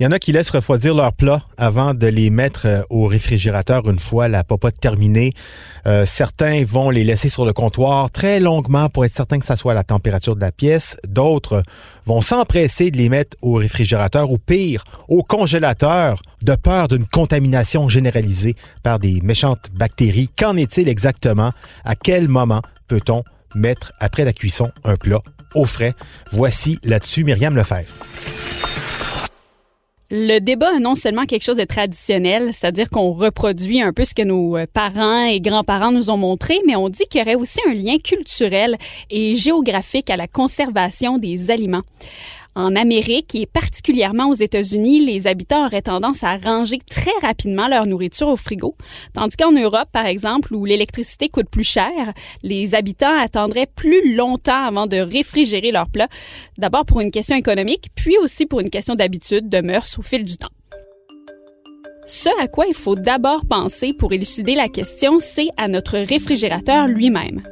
Il y en a qui laissent refroidir leurs plats avant de les mettre euh, au réfrigérateur une fois la popote terminée. Euh, certains vont les laisser sur le comptoir très longuement pour être certain que ça soit la température de la pièce. D'autres vont s'empresser de les mettre au réfrigérateur ou pire, au congélateur de peur d'une contamination généralisée par des méchantes bactéries. Qu'en est-il exactement? À quel moment peut-on mettre après la cuisson un plat au frais? Voici là-dessus Myriam Lefebvre. Le débat est non seulement quelque chose de traditionnel, c'est-à-dire qu'on reproduit un peu ce que nos euh, parents et grands-parents nous ont montré, mais on dit qu'il y aurait aussi un lien culturel et géographique à la conservation des aliments. En Amérique et particulièrement aux États-Unis, les habitants auraient tendance à ranger très rapidement leur nourriture au frigo, tandis qu'en Europe, par exemple, où l'électricité coûte plus cher, les habitants attendraient plus longtemps avant de réfrigérer leurs plats, d'abord pour une question économique, puis aussi pour une question d'habitude, de mœurs au fil du temps. Ce à quoi il faut d'abord penser pour élucider la question, c'est à notre réfrigérateur lui-même.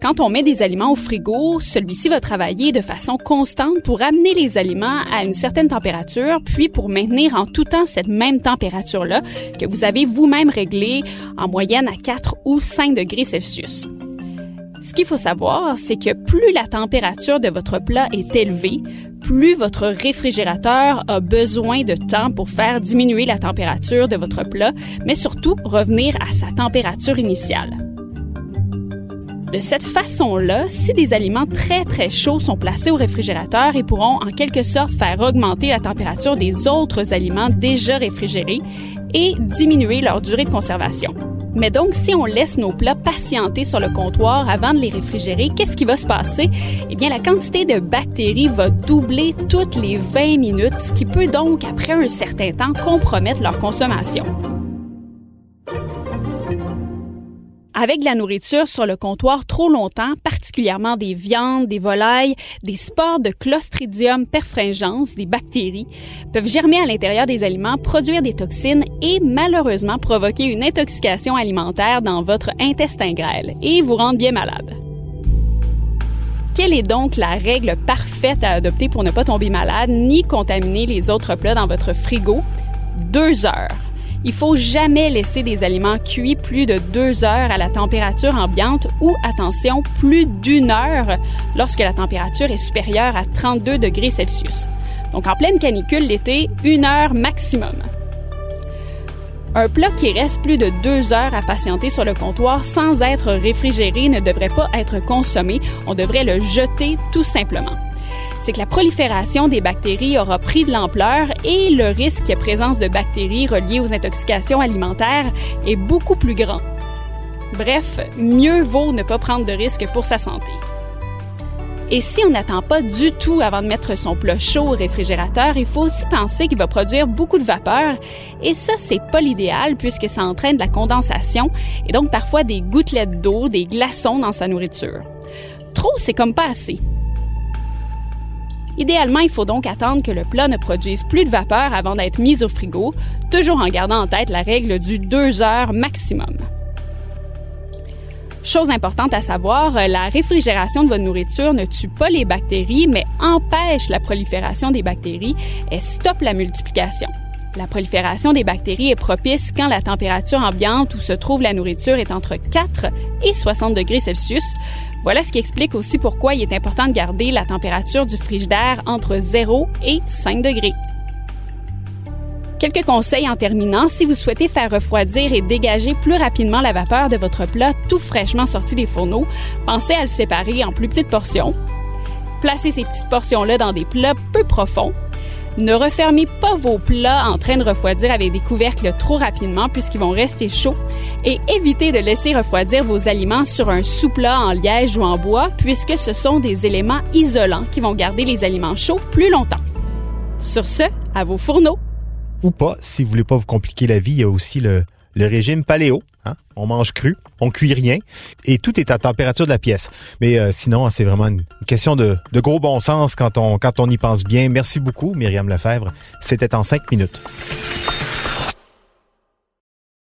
Quand on met des aliments au frigo, celui-ci va travailler de façon constante pour amener les aliments à une certaine température, puis pour maintenir en tout temps cette même température-là que vous avez vous-même réglée en moyenne à 4 ou 5 degrés Celsius. Ce qu'il faut savoir, c'est que plus la température de votre plat est élevée, plus votre réfrigérateur a besoin de temps pour faire diminuer la température de votre plat, mais surtout revenir à sa température initiale. De cette façon-là, si des aliments très très chauds sont placés au réfrigérateur, ils pourront en quelque sorte faire augmenter la température des autres aliments déjà réfrigérés et diminuer leur durée de conservation. Mais donc, si on laisse nos plats patienter sur le comptoir avant de les réfrigérer, qu'est-ce qui va se passer? Eh bien, la quantité de bactéries va doubler toutes les 20 minutes, ce qui peut donc, après un certain temps, compromettre leur consommation. Avec la nourriture sur le comptoir trop longtemps, particulièrement des viandes, des volailles, des spores de Clostridium perfringens, des bactéries, peuvent germer à l'intérieur des aliments, produire des toxines et malheureusement provoquer une intoxication alimentaire dans votre intestin grêle et vous rendre bien malade. Quelle est donc la règle parfaite à adopter pour ne pas tomber malade ni contaminer les autres plats dans votre frigo? Deux heures. Il faut jamais laisser des aliments cuits plus de deux heures à la température ambiante ou, attention, plus d'une heure lorsque la température est supérieure à 32 degrés Celsius. Donc en pleine canicule l'été, une heure maximum. Un plat qui reste plus de deux heures à patienter sur le comptoir sans être réfrigéré ne devrait pas être consommé, on devrait le jeter tout simplement c'est que la prolifération des bactéries aura pris de l'ampleur et le risque de présence de bactéries reliées aux intoxications alimentaires est beaucoup plus grand. Bref, mieux vaut ne pas prendre de risques pour sa santé. Et si on n'attend pas du tout avant de mettre son plat chaud au réfrigérateur, il faut aussi penser qu'il va produire beaucoup de vapeur. Et ça, c'est pas l'idéal puisque ça entraîne de la condensation et donc parfois des gouttelettes d'eau, des glaçons dans sa nourriture. Trop, c'est comme pas assez. Idéalement, il faut donc attendre que le plat ne produise plus de vapeur avant d'être mis au frigo, toujours en gardant en tête la règle du 2 heures maximum. Chose importante à savoir, la réfrigération de votre nourriture ne tue pas les bactéries, mais empêche la prolifération des bactéries et stoppe la multiplication. La prolifération des bactéries est propice quand la température ambiante où se trouve la nourriture est entre 4 et 60 degrés Celsius. Voilà ce qui explique aussi pourquoi il est important de garder la température du frigidaire entre 0 et 5 degrés. Quelques conseils en terminant. Si vous souhaitez faire refroidir et dégager plus rapidement la vapeur de votre plat tout fraîchement sorti des fourneaux, pensez à le séparer en plus petites portions. Placez ces petites portions-là dans des plats peu profonds ne refermez pas vos plats en train de refroidir avec des couvercles trop rapidement puisqu'ils vont rester chauds et évitez de laisser refroidir vos aliments sur un sous-plat en liège ou en bois puisque ce sont des éléments isolants qui vont garder les aliments chauds plus longtemps. Sur ce, à vos fourneaux. Ou pas, si vous voulez pas vous compliquer la vie, il y a aussi le, le régime paléo. Hein? On mange cru, on cuit rien et tout est à température de la pièce. Mais euh, sinon, c'est vraiment une question de, gros bon sens quand on, quand on y pense bien. Merci beaucoup, Myriam Lefebvre. C'était en cinq minutes.